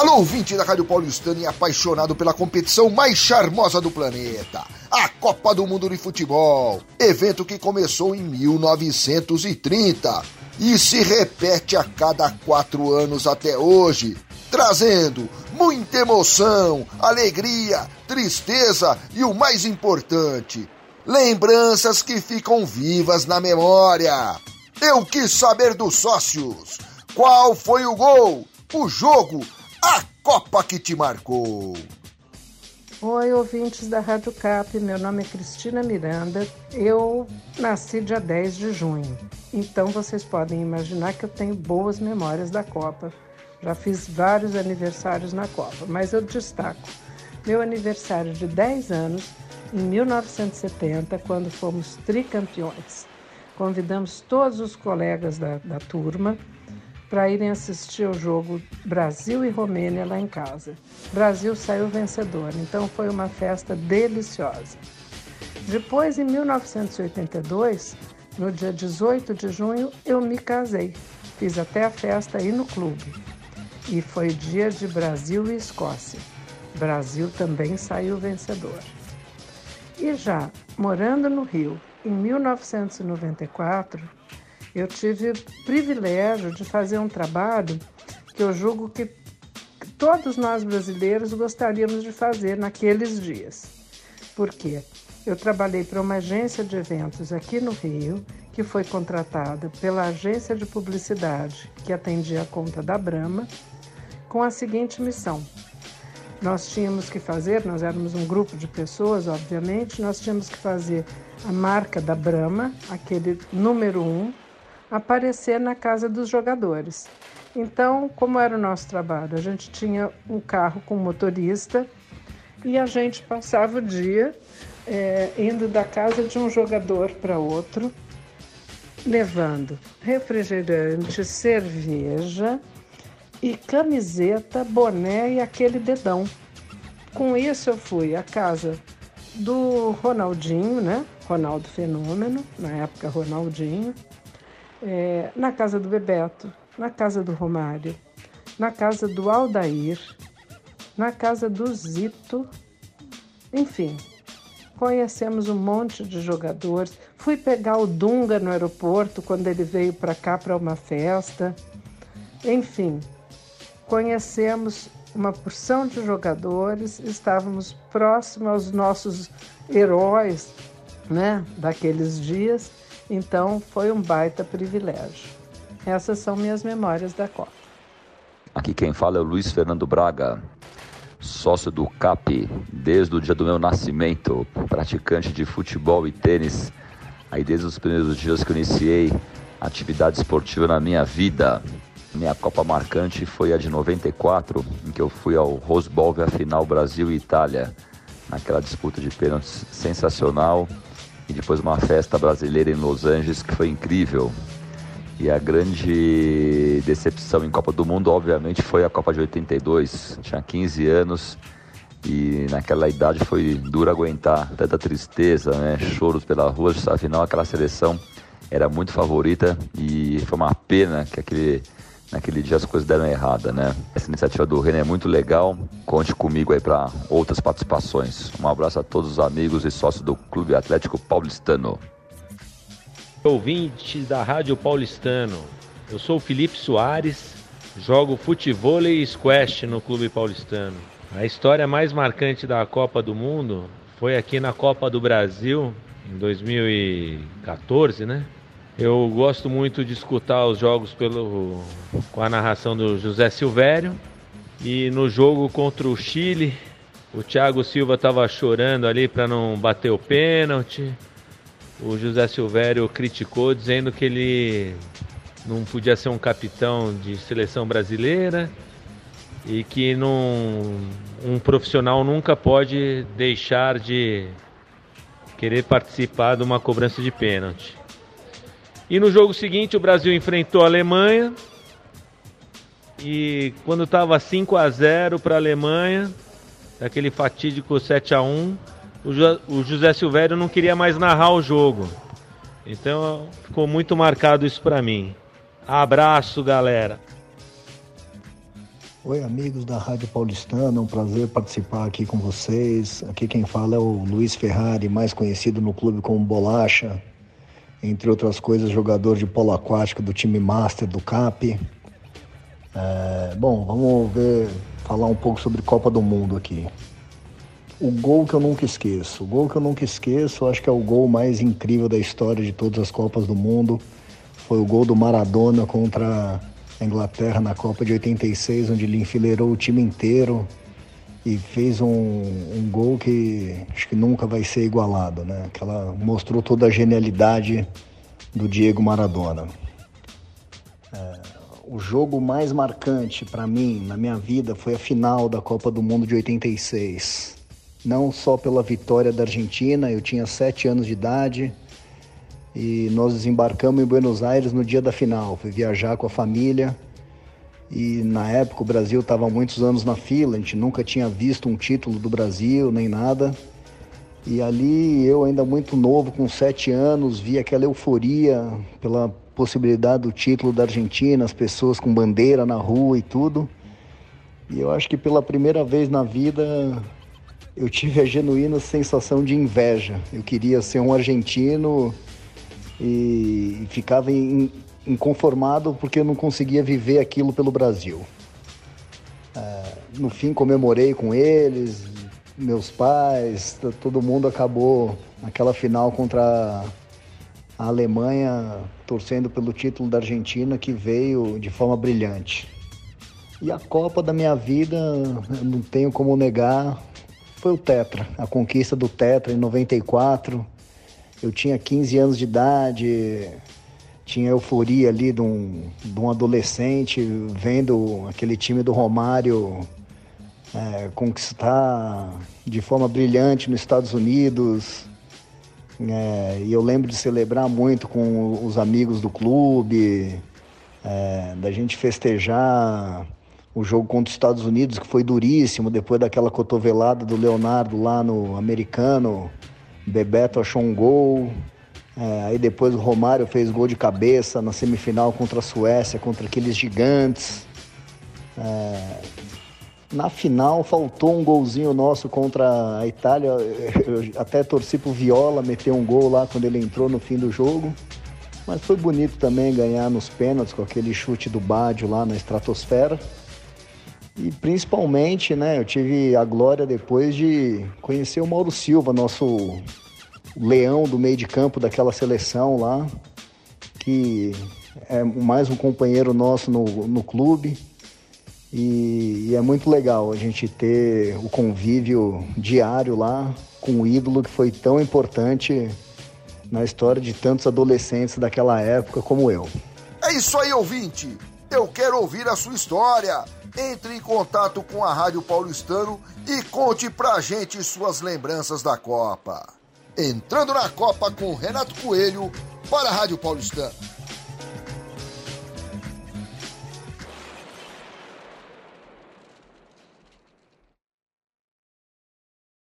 Alô, ouvinte da Rádio Paulistana e apaixonado pela competição mais charmosa do planeta, a Copa do Mundo de Futebol. Evento que começou em 1930 e se repete a cada quatro anos até hoje, trazendo muita emoção, alegria, tristeza e o mais importante, lembranças que ficam vivas na memória. Eu quis saber dos sócios. Qual foi o gol, o jogo, a Copa que te marcou? Oi, ouvintes da Rádio Cap, meu nome é Cristina Miranda. Eu nasci dia 10 de junho, então vocês podem imaginar que eu tenho boas memórias da Copa. Já fiz vários aniversários na Copa, mas eu destaco meu aniversário de 10 anos em 1970, quando fomos tricampeões. Convidamos todos os colegas da, da turma para irem assistir ao jogo Brasil e Romênia lá em casa. Brasil saiu vencedor, então foi uma festa deliciosa. Depois, em 1982, no dia 18 de junho, eu me casei. Fiz até a festa aí no clube. E foi dia de Brasil e Escócia. Brasil também saiu vencedor. E já morando no Rio, em 1994, eu tive o privilégio de fazer um trabalho que eu julgo que todos nós brasileiros gostaríamos de fazer naqueles dias. Por quê? Eu trabalhei para uma agência de eventos aqui no Rio, que foi contratada pela agência de publicidade que atendia a conta da Brama, com a seguinte missão: nós tínhamos que fazer, nós éramos um grupo de pessoas, obviamente, nós tínhamos que fazer a marca da Brama, aquele número um, aparecer na casa dos jogadores. Então, como era o nosso trabalho? A gente tinha um carro com motorista e a gente passava o dia é, indo da casa de um jogador para outro, levando refrigerante, cerveja e camiseta, boné e aquele dedão. Com isso eu fui à casa do Ronaldinho, né? Ronaldo Fenômeno, na época Ronaldinho, é, na casa do Bebeto, na casa do Romário, na casa do Aldair, na casa do Zito, enfim, conhecemos um monte de jogadores. Fui pegar o Dunga no aeroporto quando ele veio para cá para uma festa. Enfim, conhecemos uma porção de jogadores, estávamos próximos aos nossos heróis né, daqueles dias então foi um baita privilégio. Essas são minhas memórias da Copa. Aqui quem fala é o Luiz Fernando Braga, sócio do CAP desde o dia do meu nascimento, praticante de futebol e tênis, aí desde os primeiros dias que eu iniciei atividade esportiva na minha vida. Minha Copa marcante foi a de 94, em que eu fui ao Rose Bowl ver a final Brasil e Itália, naquela disputa de pênaltis sensacional e depois uma festa brasileira em Los Angeles que foi incrível. E a grande decepção em Copa do Mundo, obviamente, foi a Copa de 82. Tinha 15 anos e naquela idade foi duro aguentar tanta tristeza, né? choros pela rua. Afinal, aquela seleção era muito favorita e foi uma pena que aquele naquele dia as coisas deram errada, né? Essa iniciativa do René é muito legal. Conte comigo aí para outras participações. Um abraço a todos os amigos e sócios do Clube Atlético Paulistano. Ouvintes da Rádio Paulistano, eu sou o Felipe Soares, jogo futebol e squash no Clube Paulistano. A história mais marcante da Copa do Mundo foi aqui na Copa do Brasil em 2014, né? Eu gosto muito de escutar os jogos pelo, com a narração do José Silvério. E no jogo contra o Chile, o Thiago Silva estava chorando ali para não bater o pênalti. O José Silvério criticou, dizendo que ele não podia ser um capitão de seleção brasileira e que um profissional nunca pode deixar de querer participar de uma cobrança de pênalti. E no jogo seguinte o Brasil enfrentou a Alemanha. E quando estava 5 a 0 para a Alemanha, aquele fatídico 7 a 1, o José Silvério não queria mais narrar o jogo. Então ficou muito marcado isso para mim. Abraço, galera. Oi, amigos da Rádio Paulistana, é um prazer participar aqui com vocês. Aqui quem fala é o Luiz Ferrari, mais conhecido no clube como Bolacha, entre outras coisas, jogador de polo aquático do time Master do CAP. É, bom, vamos ver, falar um pouco sobre Copa do Mundo aqui. O gol que eu nunca esqueço. O gol que eu nunca esqueço, acho que é o gol mais incrível da história de todas as Copas do Mundo. Foi o gol do Maradona contra a Inglaterra na Copa de 86, onde ele enfileirou o time inteiro e fez um, um gol que acho que nunca vai ser igualado, né? Aquela mostrou toda a genialidade do Diego Maradona. É, o jogo mais marcante para mim na minha vida foi a final da Copa do Mundo de 86 não só pela vitória da Argentina, eu tinha sete anos de idade e nós desembarcamos em Buenos Aires no dia da final. Fui viajar com a família e na época o Brasil estava muitos anos na fila, a gente nunca tinha visto um título do Brasil nem nada. E ali eu ainda muito novo, com sete anos, vi aquela euforia pela possibilidade do título da Argentina, as pessoas com bandeira na rua e tudo. E eu acho que pela primeira vez na vida eu tive a genuína sensação de inveja. Eu queria ser um argentino e ficava inconformado porque eu não conseguia viver aquilo pelo Brasil. É, no fim, comemorei com eles, meus pais, todo mundo acabou naquela final contra a Alemanha, torcendo pelo título da Argentina que veio de forma brilhante. E a Copa da minha vida, não tenho como negar, foi o Tetra, a conquista do Tetra em 94. Eu tinha 15 anos de idade, tinha euforia ali de um, de um adolescente vendo aquele time do Romário é, conquistar de forma brilhante nos Estados Unidos. É, e eu lembro de celebrar muito com os amigos do clube, é, da gente festejar o jogo contra os Estados Unidos, que foi duríssimo, depois daquela cotovelada do Leonardo lá no americano, Bebeto achou um gol. É, aí depois o Romário fez gol de cabeça na semifinal contra a Suécia, contra aqueles gigantes. É, na final faltou um golzinho nosso contra a Itália. Eu até torci pro Viola meter um gol lá quando ele entrou no fim do jogo. Mas foi bonito também ganhar nos pênaltis com aquele chute do Bádio lá na estratosfera. E principalmente, né, eu tive a glória depois de conhecer o Mauro Silva, nosso leão do meio de campo daquela seleção lá, que é mais um companheiro nosso no, no clube. E, e, é muito legal a gente ter o convívio diário lá com o ídolo que foi tão importante na história de tantos adolescentes daquela época como eu. É isso aí, ouvinte! Eu quero ouvir a sua história entre em contato com a Rádio Paulistano e conte pra gente suas lembranças da Copa. Entrando na Copa com Renato Coelho para a Rádio Paulistano.